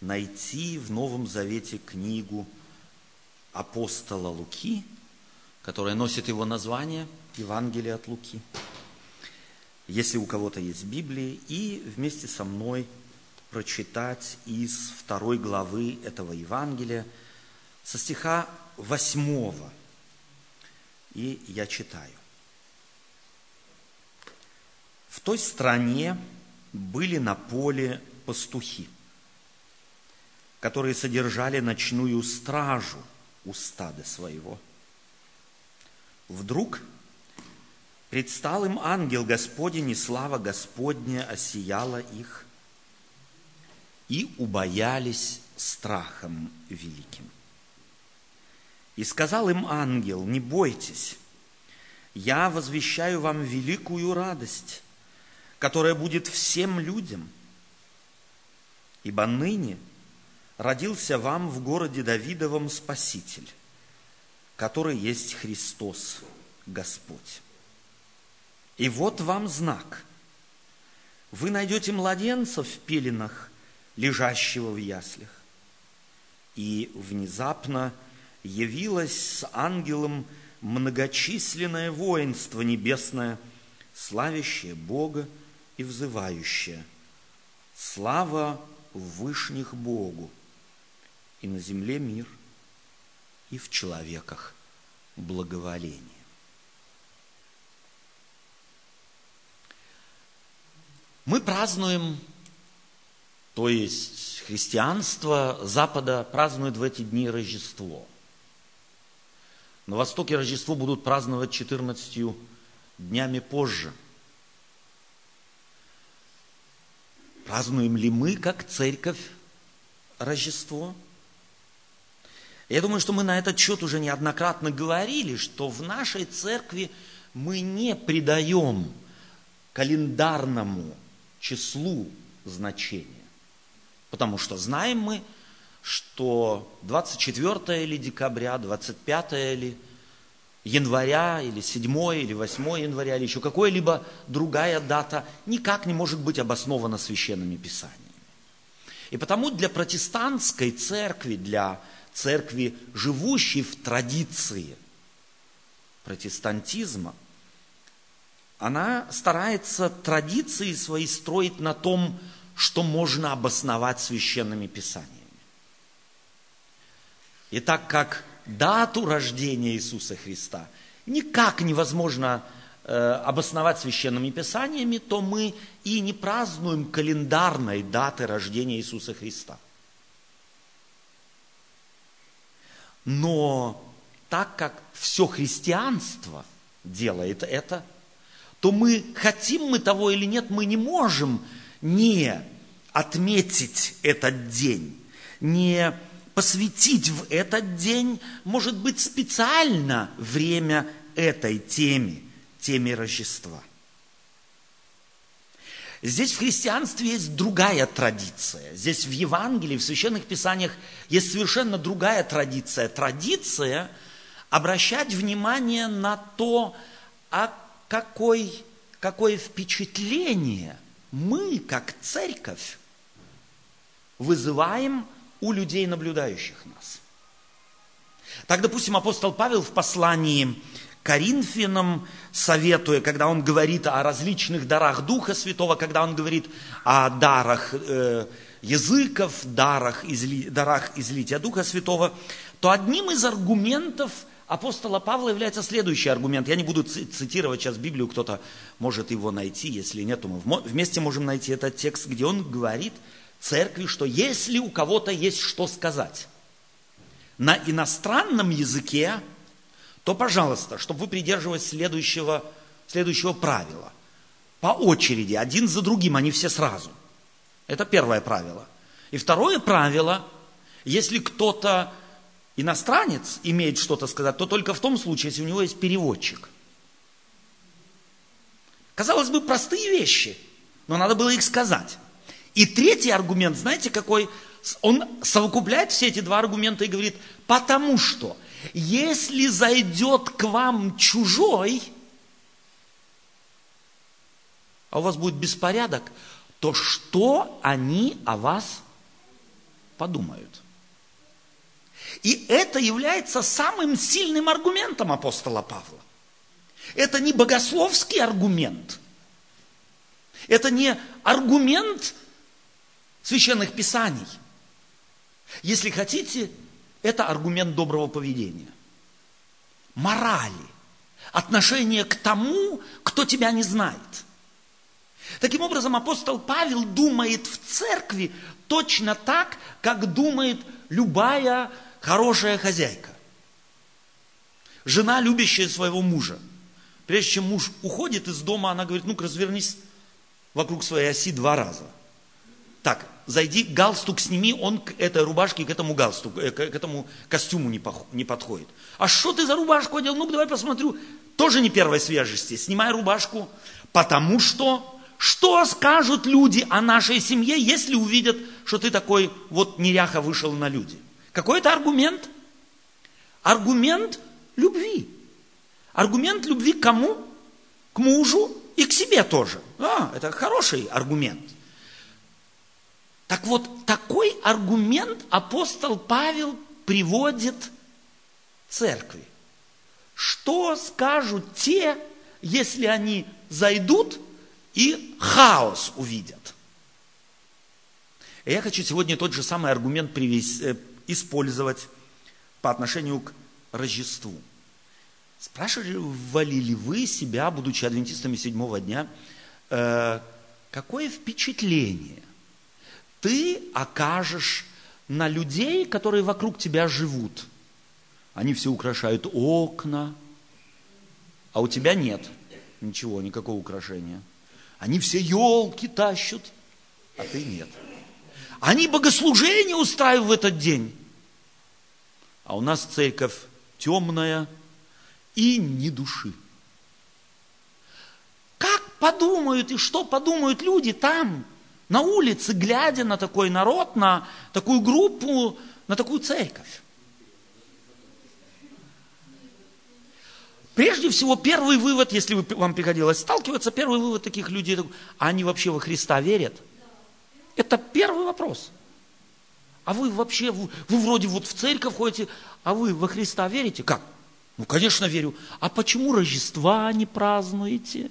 найти в Новом Завете книгу апостола Луки, которая носит его название Евангелие от Луки. Если у кого-то есть Библия, и вместе со мной прочитать из второй главы этого Евангелия со стиха восьмого. И я читаю. В той стране были на поле пастухи, которые содержали ночную стражу у стада своего. Вдруг предстал им ангел Господень, и слава Господня осияла их, и убоялись страхом великим. И сказал им ангел, не бойтесь, я возвещаю вам великую радость, которая будет всем людям. Ибо ныне родился вам в городе Давидовом Спаситель, который есть Христос, Господь. И вот вам знак. Вы найдете младенца в пеленах, лежащего в яслях. И внезапно явилось с ангелом многочисленное воинство небесное, славящее Бога и взывающее. Слава в вышних Богу, и на земле мир, и в человеках благоволение. Мы празднуем, то есть христианство Запада празднует в эти дни Рождество. На Востоке Рождество будут праздновать 14 днями позже – Празднуем ли мы, как церковь, Рождество? Я думаю, что мы на этот счет уже неоднократно говорили, что в нашей церкви мы не придаем календарному числу значения. Потому что знаем мы, что 24 или декабря, 25 или января, или 7 или 8 января, или еще какая-либо другая дата никак не может быть обоснована священными писаниями. И потому для протестантской церкви, для церкви, живущей в традиции протестантизма, она старается традиции свои строить на том, что можно обосновать священными писаниями. И так как дату рождения Иисуса Христа никак невозможно э, обосновать священными писаниями, то мы и не празднуем календарной даты рождения Иисуса Христа. Но так как все христианство делает это, то мы, хотим мы того или нет, мы не можем не отметить этот день, не посвятить в этот день, может быть, специально время этой теме, теме Рождества. Здесь в христианстве есть другая традиция. Здесь в Евангелии, в священных писаниях есть совершенно другая традиция. Традиция обращать внимание на то, а какой, какое впечатление мы, как церковь, вызываем у людей, наблюдающих нас. Так, допустим, апостол Павел в послании Коринфянам, советуя, когда он говорит о различных дарах Духа Святого, когда он говорит о дарах э, языков, дарах, изли, дарах излития Духа Святого, то одним из аргументов апостола Павла является следующий аргумент. Я не буду цитировать сейчас Библию, кто-то может его найти, если нет, то мы вместе можем найти этот текст, где он говорит – церкви, что если у кого-то есть что сказать на иностранном языке, то, пожалуйста, чтобы вы придерживались следующего, следующего правила. По очереди, один за другим, а не все сразу. Это первое правило. И второе правило, если кто-то иностранец имеет что-то сказать, то только в том случае, если у него есть переводчик. Казалось бы, простые вещи, но надо было их сказать. И третий аргумент, знаете, какой? Он совокупляет все эти два аргумента и говорит, потому что если зайдет к вам чужой, а у вас будет беспорядок, то что они о вас подумают. И это является самым сильным аргументом апостола Павла. Это не богословский аргумент. Это не аргумент священных писаний. Если хотите, это аргумент доброго поведения. Морали. Отношение к тому, кто тебя не знает. Таким образом, апостол Павел думает в церкви точно так, как думает любая хорошая хозяйка. Жена, любящая своего мужа. Прежде чем муж уходит из дома, она говорит, ну-ка развернись вокруг своей оси два раза. Так, зайди, галстук сними, он к этой рубашке, к этому галстуку, э, к, этому костюму не, не подходит. А что ты за рубашку одел? Ну-ка давай посмотрю. Тоже не первой свежести. Снимай рубашку, потому что что скажут люди о нашей семье, если увидят, что ты такой вот неряха вышел на люди? Какой это аргумент? Аргумент любви. Аргумент любви к кому? К мужу и к себе тоже. А, это хороший аргумент. Так вот, такой аргумент апостол Павел приводит церкви. Что скажут те, если они зайдут и хаос увидят? Я хочу сегодня тот же самый аргумент э, использовать по отношению к Рождеству. Спрашивали ли вы себя, будучи адвентистами седьмого дня, э, какое впечатление ты окажешь на людей, которые вокруг тебя живут? Они все украшают окна, а у тебя нет ничего, никакого украшения. Они все елки тащат, а ты нет. Они богослужение устраивают в этот день. А у нас церковь темная, и ни души. Как подумают и что подумают люди там, на улице, глядя на такой народ, на такую группу, на такую церковь? Прежде всего, первый вывод, если вам приходилось сталкиваться, первый вывод таких людей, а они вообще во Христа верят? Это первый вопрос. А вы вообще, вы, вы вроде вот в церковь ходите, а вы во Христа верите? Как? Ну, конечно, верю. А почему Рождества не празднуете?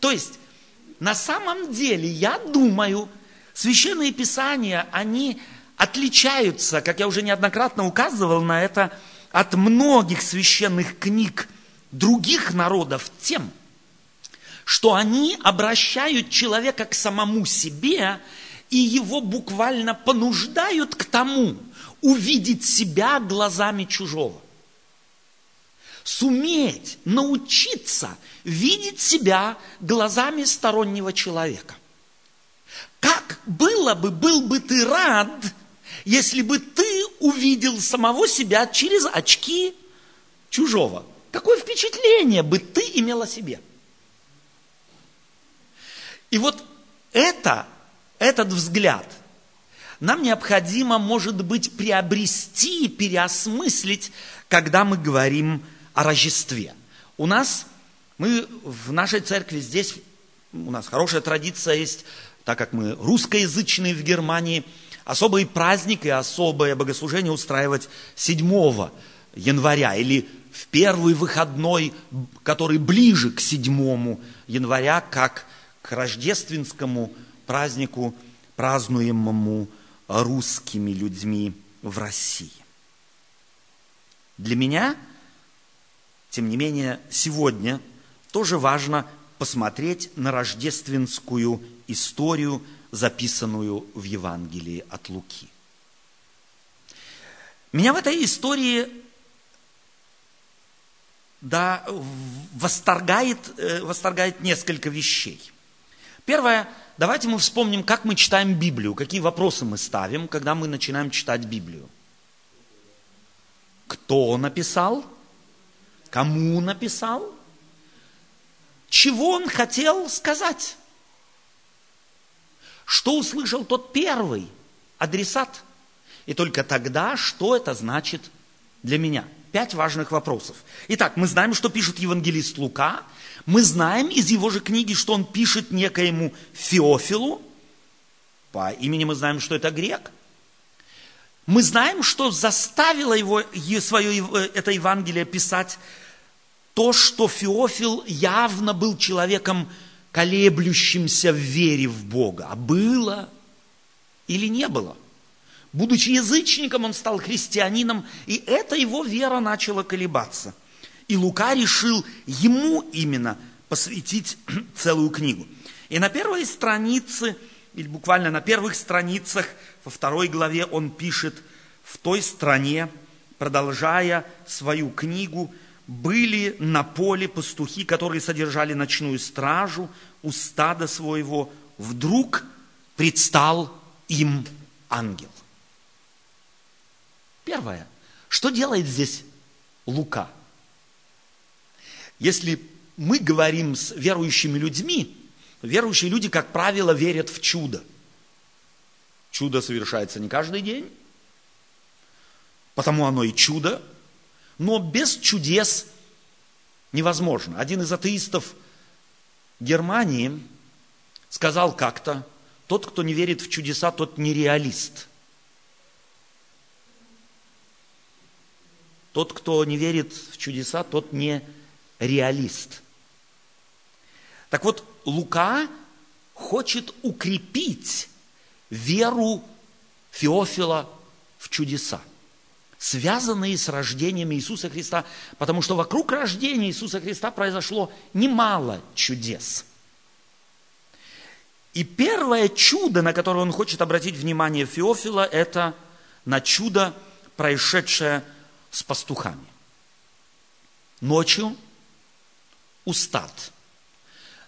То есть, на самом деле, я думаю, священные писания, они отличаются, как я уже неоднократно указывал на это, от многих священных книг других народов тем, что они обращают человека к самому себе и его буквально понуждают к тому, увидеть себя глазами чужого. Суметь, научиться видеть себя глазами стороннего человека. Как было бы, был бы ты рад, если бы ты увидел самого себя через очки чужого? Какое впечатление бы ты имел о себе? И вот это, этот взгляд – нам необходимо, может быть, приобрести, переосмыслить, когда мы говорим о Рождестве. У нас, мы в нашей церкви здесь, у нас хорошая традиция есть, так как мы русскоязычные в Германии, особый праздник и особое богослужение устраивать 7 января или в первый выходной, который ближе к 7 января, как к рождественскому празднику, празднуемому русскими людьми в России. Для меня, тем не менее, сегодня тоже важно посмотреть на рождественскую историю, записанную в Евангелии от Луки. Меня в этой истории да, восторгает, э, восторгает несколько вещей. Первое – давайте мы вспомним, как мы читаем Библию, какие вопросы мы ставим, когда мы начинаем читать Библию. Кто написал? Кому написал? Чего он хотел сказать? Что услышал тот первый адресат? И только тогда, что это значит для меня? Пять важных вопросов. Итак, мы знаем, что пишет евангелист Лука – мы знаем из его же книги, что он пишет некоему Феофилу. По имени мы знаем, что это грек. Мы знаем, что заставило его свое, э, это Евангелие писать то, что Феофил явно был человеком, колеблющимся в вере в Бога. А было или не было? Будучи язычником, он стал христианином, и эта его вера начала колебаться. И Лука решил ему именно посвятить целую книгу. И на первой странице, или буквально на первых страницах, во второй главе он пишет, в той стране, продолжая свою книгу, были на поле пастухи, которые содержали ночную стражу у стада своего. Вдруг предстал им ангел. Первое. Что делает здесь Лука? Если мы говорим с верующими людьми, верующие люди, как правило, верят в чудо. Чудо совершается не каждый день, потому оно и чудо, но без чудес невозможно. Один из атеистов Германии сказал как-то, тот, кто не верит в чудеса, тот нереалист. Тот, кто не верит в чудеса, тот не реалист. Так вот, Лука хочет укрепить веру Феофила в чудеса, связанные с рождением Иисуса Христа, потому что вокруг рождения Иисуса Христа произошло немало чудес. И первое чудо, на которое он хочет обратить внимание Феофила, это на чудо, происшедшее с пастухами. Ночью у стад.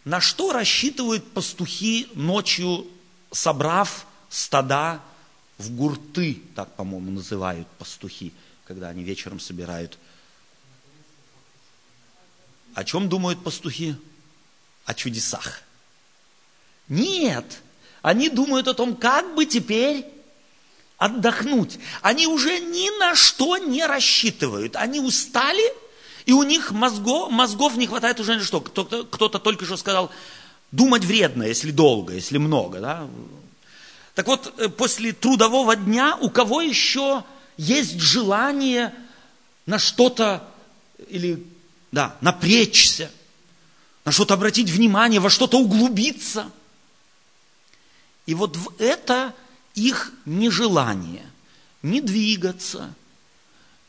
На что рассчитывают пастухи ночью, собрав стада в гурты, так, по-моему, называют пастухи, когда они вечером собирают. О чем думают пастухи? О чудесах. Нет, они думают о том, как бы теперь отдохнуть. Они уже ни на что не рассчитывают. Они устали, и у них мозгов, мозгов не хватает уже на что. Кто-то, кто-то только что сказал, думать вредно, если долго, если много. Да? Так вот, э, после трудового дня у кого еще есть желание на что-то или да, напрячься, на что-то обратить внимание, во что-то углубиться. И вот в это их нежелание не двигаться,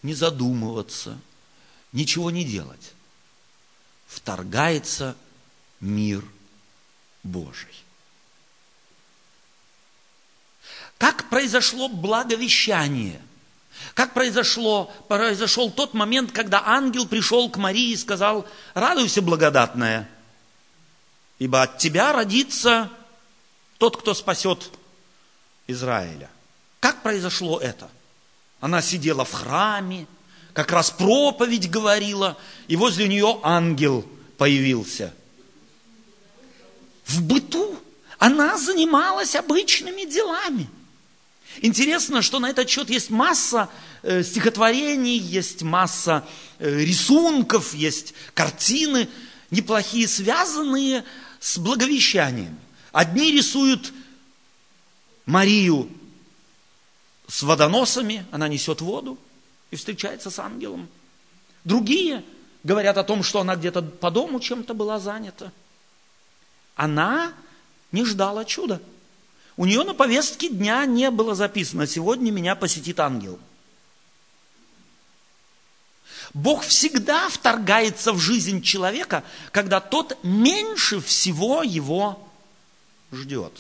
не задумываться – ничего не делать, вторгается мир Божий. Как произошло благовещание? Как произошло, произошел тот момент, когда ангел пришел к Марии и сказал, радуйся, благодатная, ибо от тебя родится тот, кто спасет Израиля. Как произошло это? Она сидела в храме, как раз проповедь говорила, и возле нее ангел появился. В быту она занималась обычными делами. Интересно, что на этот счет есть масса э, стихотворений, есть масса э, рисунков, есть картины неплохие, связанные с благовещанием. Одни рисуют Марию с водоносами, она несет воду и встречается с ангелом. Другие говорят о том, что она где-то по дому чем-то была занята. Она не ждала чуда. У нее на повестке дня не было записано «Сегодня меня посетит ангел». Бог всегда вторгается в жизнь человека, когда тот меньше всего его ждет.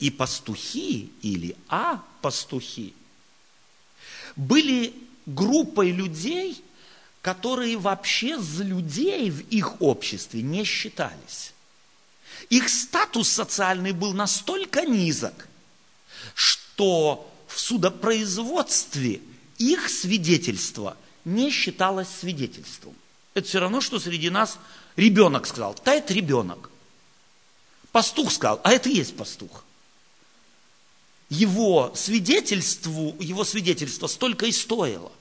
И пастухи или а пастухи были группой людей, которые вообще за людей в их обществе не считались. Их статус социальный был настолько низок, что в судопроизводстве их свидетельство не считалось свидетельством. Это все равно, что среди нас ребенок сказал, да это ребенок. Пастух сказал, а это и есть пастух его свидетельству, его свидетельство столько и стоило.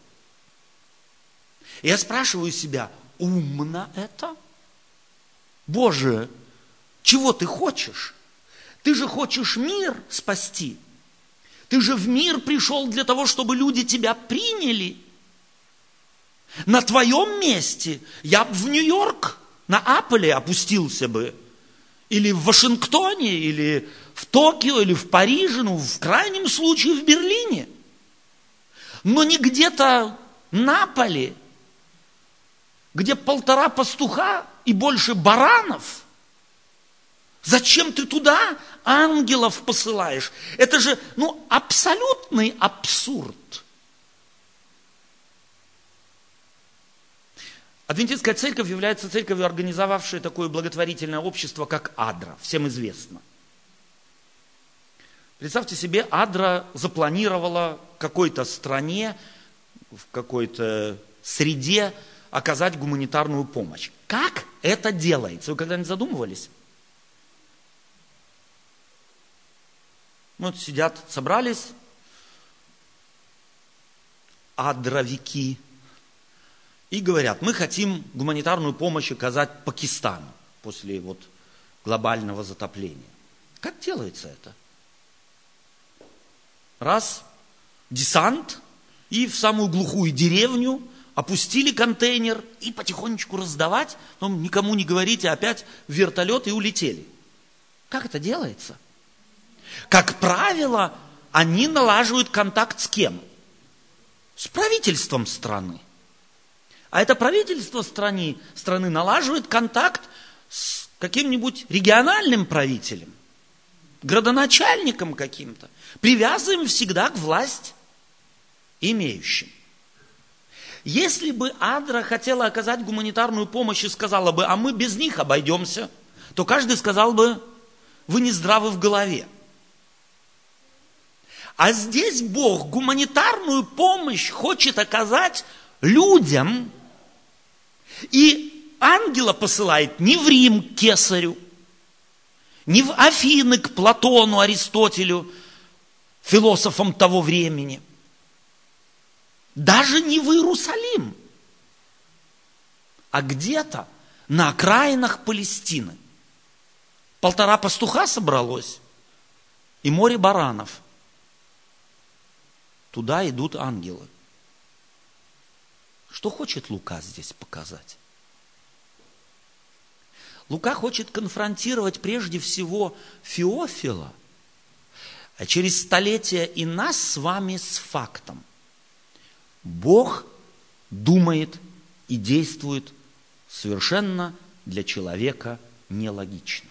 я спрашиваю себя, умно это? Боже, чего ты хочешь? Ты же хочешь мир спасти. Ты же в мир пришел для того, чтобы люди тебя приняли. На твоем месте я бы в Нью-Йорк, на Апполе опустился бы. Или в Вашингтоне, или в Токио, или в Париже, ну, в крайнем случае в Берлине. Но не где-то на поле, где полтора пастуха и больше баранов. Зачем ты туда ангелов посылаешь? Это же, ну, абсолютный абсурд. Адвентистская церковь является церковью, организовавшей такое благотворительное общество, как Адра, всем известно. Представьте себе, Адра запланировала какой-то стране, в какой-то среде оказать гуманитарную помощь. Как это делается? Вы когда-нибудь задумывались? Вот сидят, собрались адровики и говорят, мы хотим гуманитарную помощь оказать Пакистану после вот глобального затопления. Как делается это? Раз, десант, и в самую глухую деревню опустили контейнер и потихонечку раздавать, но никому не говорите, опять вертолет и улетели. Как это делается? Как правило, они налаживают контакт с кем? С правительством страны. А это правительство страны, страны налаживает контакт с каким-нибудь региональным правителем, градоначальником каким-то. Привязываем всегда к власть имеющим. Если бы Адра хотела оказать гуманитарную помощь и сказала бы, а мы без них обойдемся, то каждый сказал бы, вы не здравы в голове. А здесь Бог гуманитарную помощь хочет оказать людям, и ангела посылает не в Рим к кесарю, не в Афины к Платону, Аристотелю, философам того времени, даже не в Иерусалим, а где-то на окраинах Палестины. Полтора пастуха собралось и море баранов – Туда идут ангелы. Что хочет Лука здесь показать? Лука хочет конфронтировать прежде всего Феофила, а через столетия и нас с вами с фактом. Бог думает и действует совершенно для человека нелогично.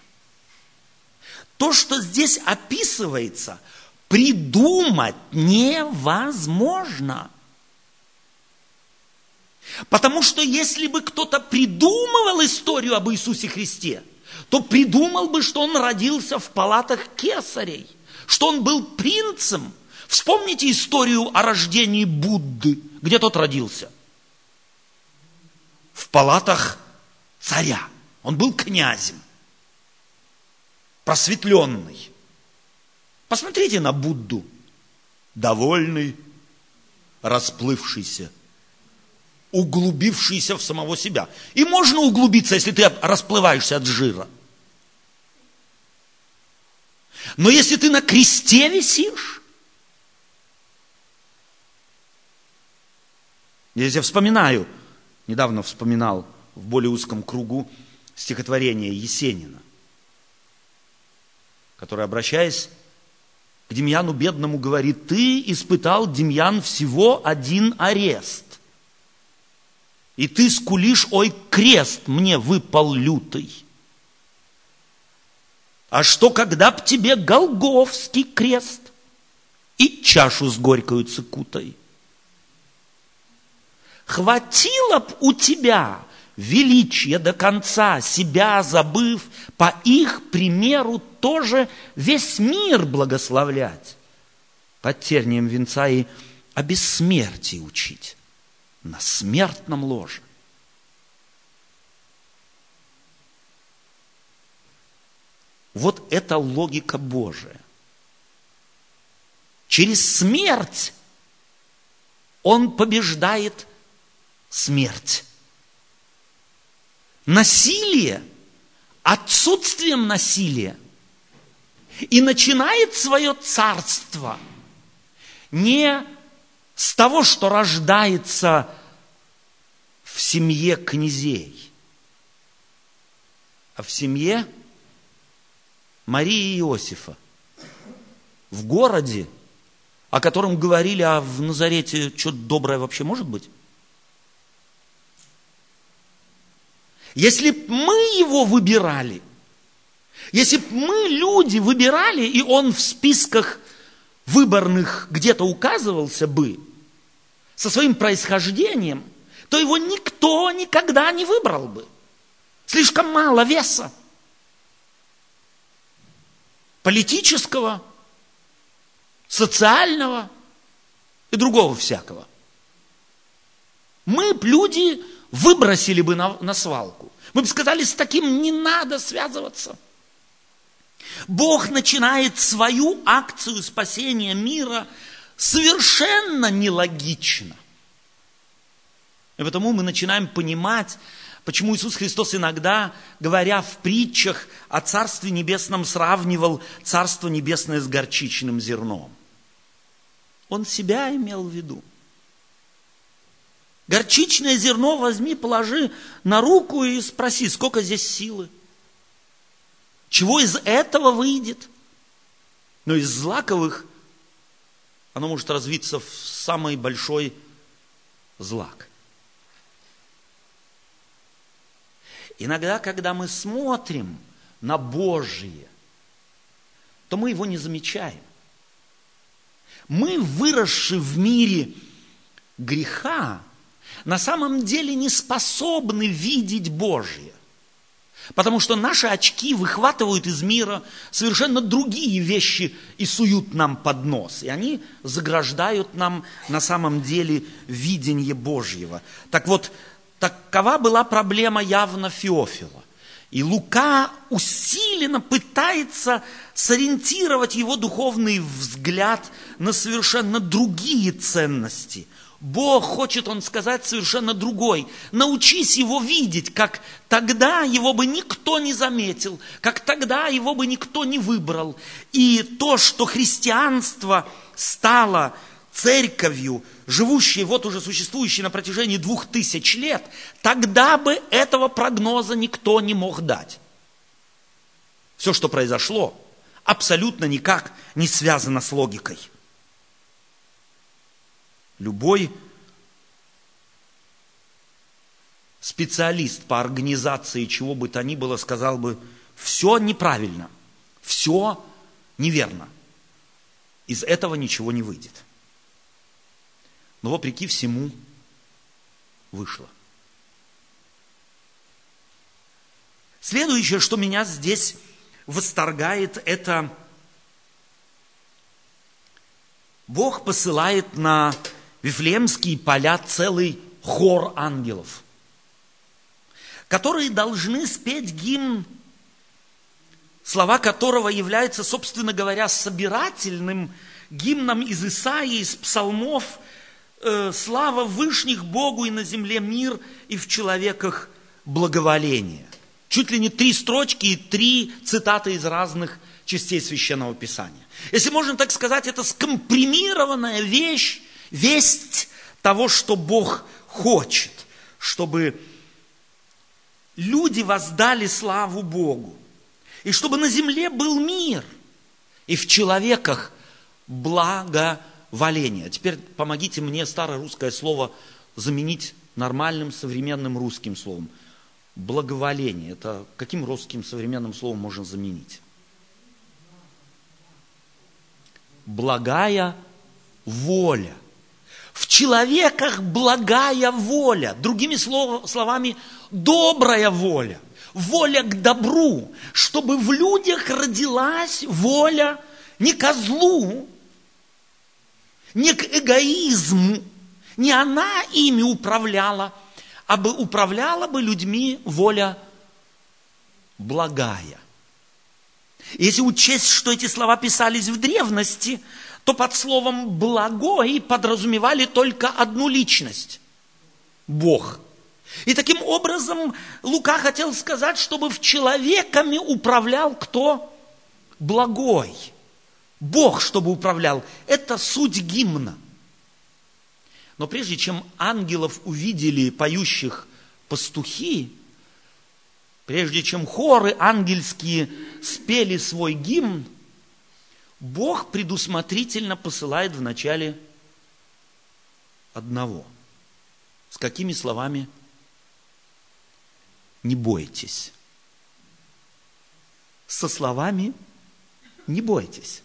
То, что здесь описывается – придумать невозможно. Потому что если бы кто-то придумывал историю об Иисусе Христе, то придумал бы, что он родился в палатах кесарей, что он был принцем. Вспомните историю о рождении Будды. Где тот родился? В палатах царя. Он был князем, просветленный. Посмотрите на Будду. Довольный, расплывшийся, углубившийся в самого себя. И можно углубиться, если ты расплываешься от жира. Но если ты на кресте висишь, Здесь я вспоминаю, недавно вспоминал в более узком кругу стихотворение Есенина, которое, обращаясь к Демьяну бедному говорит, ты испытал, Демьян, всего один арест. И ты скулишь, ой, крест мне выпал лютый. А что, когда б тебе Голговский крест и чашу с горькою цикутой? Хватило б у тебя величие до конца, себя забыв, по их примеру тоже весь мир благословлять, под тернием венца и о бессмертии учить на смертном ложе. Вот это логика Божия. Через смерть Он побеждает смерть. Насилие, отсутствием насилия и начинает свое царство не с того, что рождается в семье князей, а в семье Марии и Иосифа, в городе, о котором говорили, а в Назарете что-то доброе вообще может быть? Если б мы его выбирали, если бы мы, люди, выбирали, и он в списках выборных где-то указывался бы со своим происхождением, то его никто никогда не выбрал бы. Слишком мало веса. Политического, социального и другого всякого. Мы люди выбросили бы на, на свалку. Мы бы сказали, с таким не надо связываться – Бог начинает свою акцию спасения мира совершенно нелогично. И потому мы начинаем понимать, почему Иисус Христос иногда, говоря в притчах о Царстве Небесном, сравнивал Царство Небесное с горчичным зерном. Он себя имел в виду. Горчичное зерно возьми, положи на руку и спроси, сколько здесь силы. Чего из этого выйдет? Но из злаковых оно может развиться в самый большой злак. Иногда, когда мы смотрим на Божие, то мы его не замечаем. Мы, выросшие в мире греха, на самом деле не способны видеть Божие. Потому что наши очки выхватывают из мира совершенно другие вещи и суют нам под нос. И они заграждают нам на самом деле видение Божьего. Так вот, такова была проблема явно Феофила. И Лука усиленно пытается сориентировать его духовный взгляд на совершенно другие ценности – Бог хочет, он сказать, совершенно другой. Научись его видеть, как тогда его бы никто не заметил, как тогда его бы никто не выбрал. И то, что христианство стало церковью, живущей, вот уже существующей на протяжении двух тысяч лет, тогда бы этого прогноза никто не мог дать. Все, что произошло, абсолютно никак не связано с логикой. Любой специалист по организации чего бы то ни было сказал бы, все неправильно, все неверно. Из этого ничего не выйдет. Но вопреки всему вышло. Следующее, что меня здесь восторгает, это Бог посылает на Вифлеемские поля целый хор ангелов, которые должны спеть гимн, слова которого являются, собственно говоря, собирательным гимном из Исаии, из псалмов э, «Слава Вышних Богу и на земле мир, и в человеках благоволение». Чуть ли не три строчки и три цитаты из разных частей Священного Писания. Если можно так сказать, это скомпримированная вещь, весть того, что Бог хочет, чтобы люди воздали славу Богу, и чтобы на земле был мир, и в человеках благоволение. Теперь помогите мне старое русское слово заменить нормальным современным русским словом. Благоволение. Это каким русским современным словом можно заменить? Благая воля – в человеках благая воля, другими словами, добрая воля, воля к добру, чтобы в людях родилась воля не к злу, не к эгоизму, не она ими управляла, а бы управляла бы людьми воля благая. Если учесть, что эти слова писались в древности, то под словом «благой» подразумевали только одну личность – Бог. И таким образом Лука хотел сказать, чтобы в человеками управлял кто? благой. Бог, чтобы управлял. Это суть гимна. Но прежде чем ангелов увидели поющих пастухи, прежде чем хоры ангельские спели свой гимн, Бог предусмотрительно посылает в начале одного. С какими словами? Не бойтесь. Со словами не бойтесь.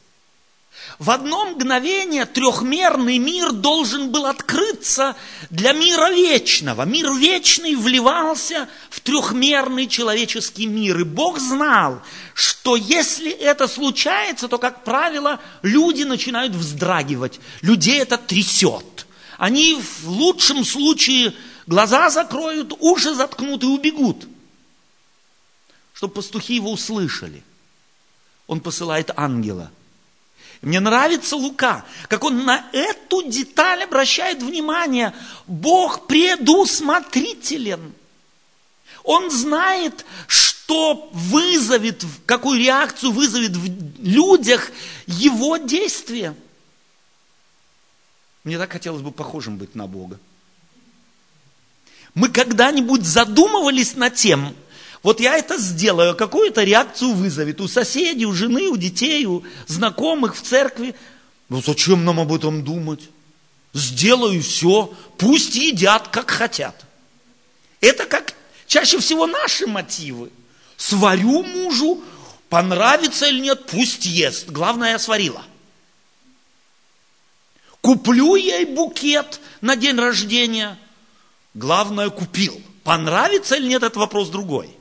В одно мгновение трехмерный мир должен был открыться для мира вечного. Мир вечный вливался в трехмерный человеческий мир. И Бог знал, что если это случается, то, как правило, люди начинают вздрагивать. Людей это трясет. Они в лучшем случае глаза закроют, уши заткнут и убегут. Чтобы пастухи его услышали. Он посылает ангела – мне нравится Лука, как он на эту деталь обращает внимание. Бог предусмотрителен. Он знает, что вызовет, какую реакцию вызовет в людях его действие. Мне так хотелось бы похожим быть на Бога. Мы когда-нибудь задумывались над тем, вот я это сделаю, какую-то реакцию вызовет у соседей, у жены, у детей, у знакомых в церкви. Ну зачем нам об этом думать? Сделаю все, пусть едят, как хотят. Это как чаще всего наши мотивы. Сварю мужу, понравится или нет, пусть ест. Главное, я сварила. Куплю ей букет на день рождения. Главное, купил. Понравится или нет, это вопрос другой.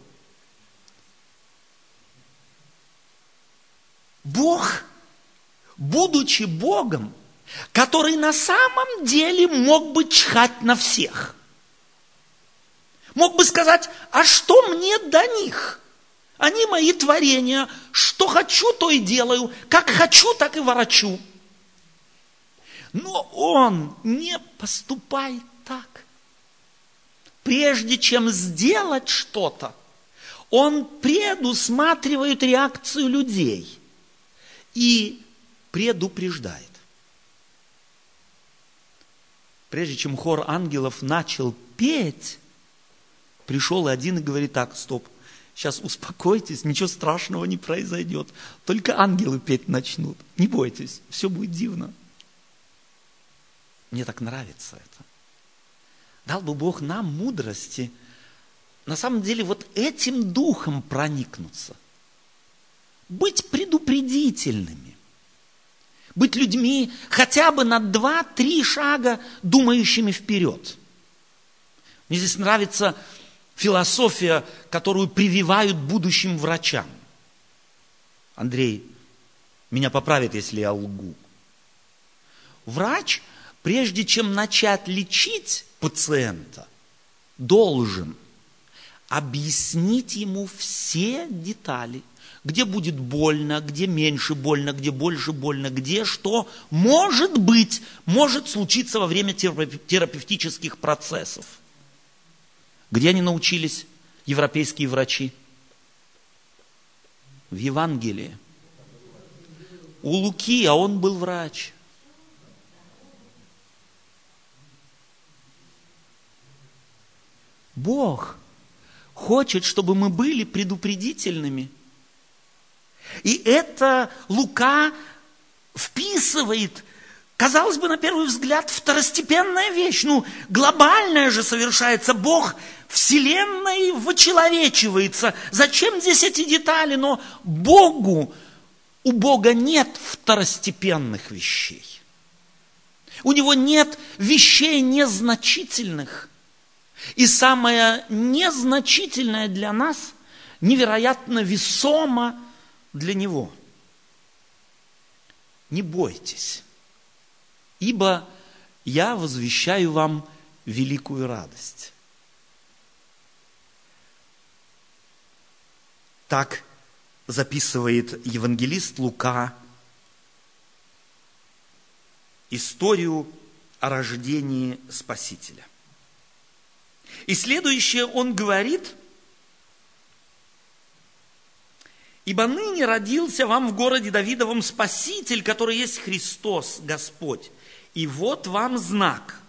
Бог, будучи Богом, который на самом деле мог бы чхать на всех. Мог бы сказать, а что мне до них? Они мои творения, что хочу, то и делаю, как хочу, так и ворочу. Но он не поступает так. Прежде чем сделать что-то, он предусматривает реакцию людей – и предупреждает. Прежде чем хор ангелов начал петь, пришел один и говорит так, стоп, сейчас успокойтесь, ничего страшного не произойдет. Только ангелы петь начнут. Не бойтесь, все будет дивно. Мне так нравится это. Дал бы Бог нам мудрости, на самом деле вот этим духом проникнуться быть предупредительными, быть людьми хотя бы на два-три шага думающими вперед. Мне здесь нравится философия, которую прививают будущим врачам. Андрей меня поправит, если я лгу. Врач, прежде чем начать лечить пациента, должен объяснить ему все детали где будет больно, где меньше больно, где больше больно, где что может быть, может случиться во время терапевтических процессов. Где они научились, европейские врачи? В Евангелии. У Луки, а он был врач. Бог хочет, чтобы мы были предупредительными – и это Лука вписывает, казалось бы, на первый взгляд, второстепенная вещь. Ну, глобальная же совершается. Бог Вселенной вычеловечивается. Зачем здесь эти детали? Но Богу, у Бога нет второстепенных вещей. У Него нет вещей незначительных. И самое незначительное для нас невероятно весомо – для Него. Не бойтесь, ибо я возвещаю вам великую радость. Так записывает евангелист Лука историю о рождении Спасителя. И следующее он говорит – Ибо ныне родился вам в городе Давидовом Спаситель, который есть Христос, Господь. И вот вам знак.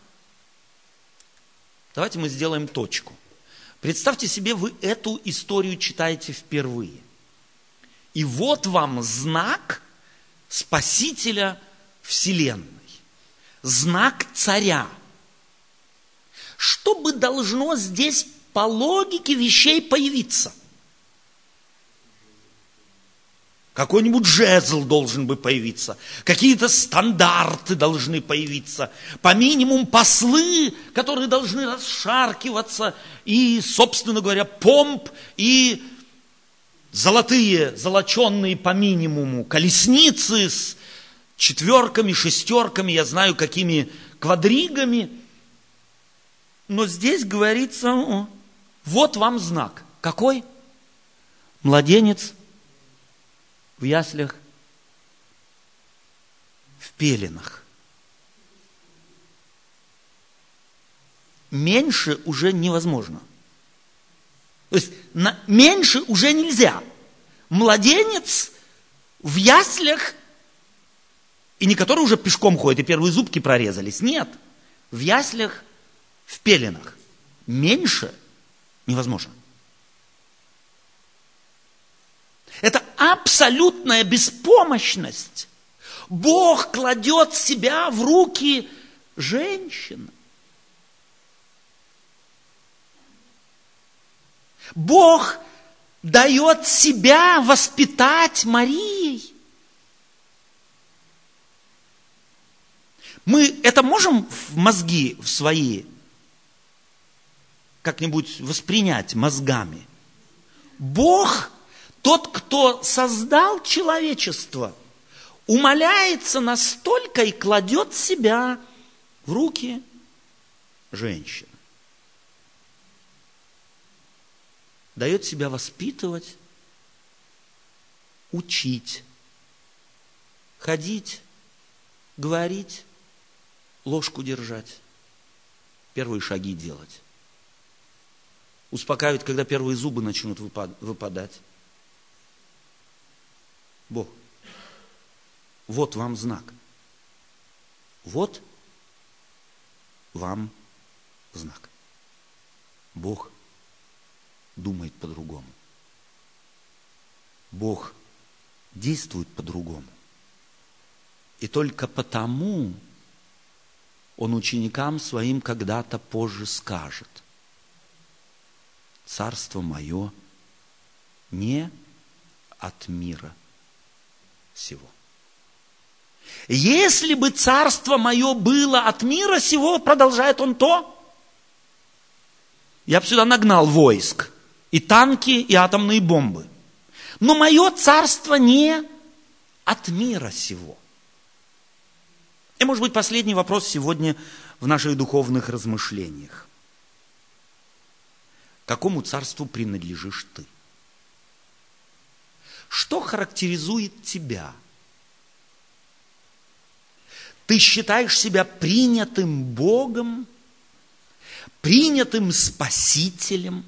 Давайте мы сделаем точку. Представьте себе, вы эту историю читаете впервые. И вот вам знак Спасителя Вселенной. Знак царя. Что бы должно здесь по логике вещей появиться? Какой-нибудь жезл должен бы появиться, какие-то стандарты должны появиться, по минимуму послы, которые должны расшаркиваться, и, собственно говоря, помп и золотые, золоченные по минимуму, колесницы с четверками, шестерками, я знаю, какими квадригами. Но здесь говорится, вот вам знак. Какой? Младенец в яслях, в пеленах. Меньше уже невозможно. То есть на, меньше уже нельзя. Младенец в яслях, и не который уже пешком ходит, и первые зубки прорезались. Нет. В яслях, в пеленах. Меньше невозможно. Это абсолютная беспомощность. Бог кладет себя в руки женщины. Бог дает себя воспитать Марией. Мы это можем в мозги в свои как-нибудь воспринять мозгами? Бог тот, кто создал человечество, умоляется настолько и кладет себя в руки женщин. Дает себя воспитывать, учить, ходить, говорить, ложку держать, первые шаги делать. Успокаивать, когда первые зубы начнут выпадать Бог. Вот вам знак. Вот вам знак. Бог думает по-другому. Бог действует по-другому. И только потому он ученикам своим когда-то позже скажет, царство мое не от мира – сего. Если бы царство мое было от мира сего, продолжает он то, я бы сюда нагнал войск, и танки, и атомные бомбы. Но мое царство не от мира сего. И, может быть, последний вопрос сегодня в наших духовных размышлениях. Какому царству принадлежишь ты? Что характеризует тебя? Ты считаешь себя принятым Богом, принятым Спасителем,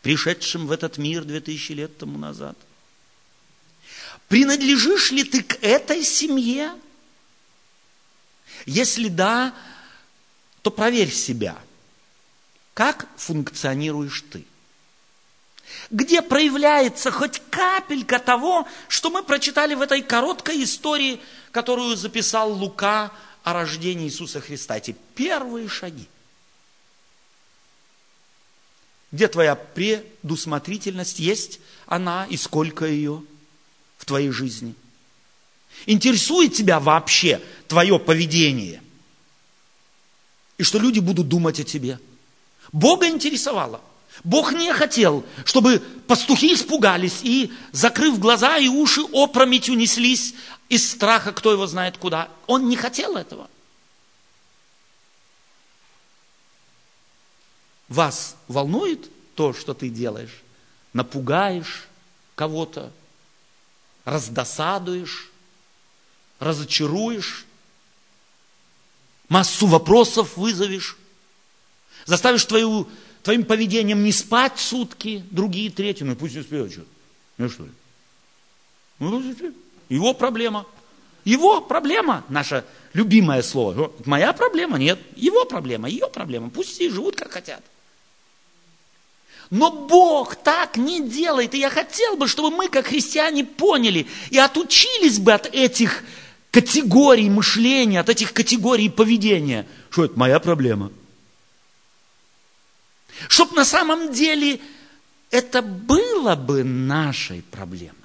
пришедшим в этот мир две тысячи лет тому назад? Принадлежишь ли ты к этой семье? Если да, то проверь себя. Как функционируешь ты? Где проявляется хоть капелька того, что мы прочитали в этой короткой истории, которую записал Лука о рождении Иисуса Христа. Эти первые шаги. Где твоя предусмотрительность? Есть она и сколько ее в твоей жизни? Интересует тебя вообще твое поведение? И что люди будут думать о тебе? Бога интересовало. Бог не хотел, чтобы пастухи испугались и, закрыв глаза и уши, опрометью неслись из страха, кто его знает куда. Он не хотел этого. Вас волнует то, что ты делаешь? Напугаешь кого-то, раздосадуешь, разочаруешь, массу вопросов вызовешь, заставишь твою твоим поведением не спать сутки, другие третьи, ну пусть не спят, что? Ну что ли? Его проблема. Его проблема, наше любимое слово. Моя проблема? Нет. Его проблема, ее проблема. Пусть все живут, как хотят. Но Бог так не делает. И я хотел бы, чтобы мы, как христиане, поняли и отучились бы от этих категорий мышления, от этих категорий поведения. Что это моя проблема? Чтоб на самом деле это было бы нашей проблемой.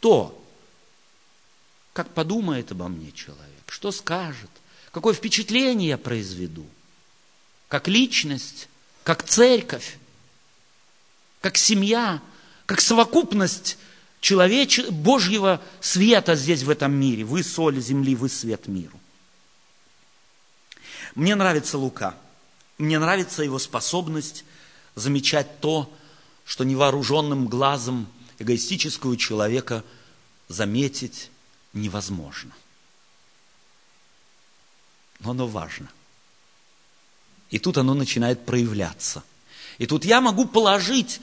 То, как подумает обо мне человек, что скажет, какое впечатление я произведу, как личность, как церковь, как семья, как совокупность человеч... Божьего света здесь, в этом мире. Вы соль земли, вы свет миру. Мне нравится Лука. Мне нравится его способность замечать то, что невооруженным глазом эгоистического человека заметить невозможно. Но оно важно. И тут оно начинает проявляться. И тут я могу положить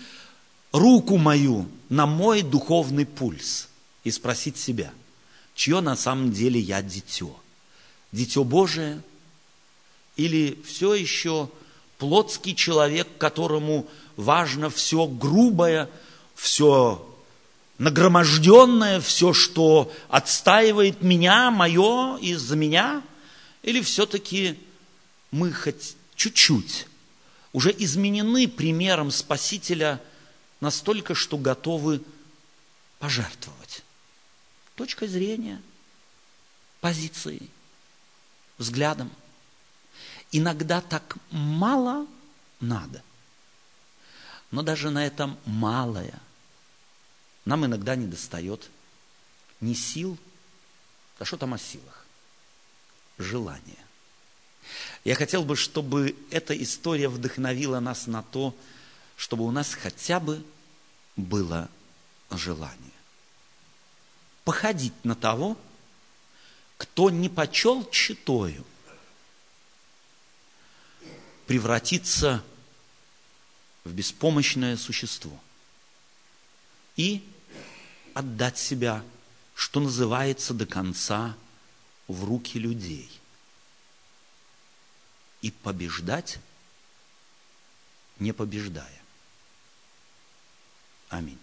руку мою на мой духовный пульс и спросить себя, чье на самом деле я дитё? Дитё Божие или все еще плотский человек, которому важно все грубое, все нагроможденное, все, что отстаивает меня, мое из-за меня? Или все-таки мы хоть чуть-чуть уже изменены примером Спасителя настолько, что готовы пожертвовать? Точкой зрения, позицией, взглядом. Иногда так мало надо. Но даже на этом малое – нам иногда не достает ни сил, а что там о силах? Желания. Я хотел бы, чтобы эта история вдохновила нас на то, чтобы у нас хотя бы было желание. Походить на того, кто не почел читою, превратиться в беспомощное существо и отдать себя, что называется, до конца в руки людей. И побеждать, не побеждая. Аминь.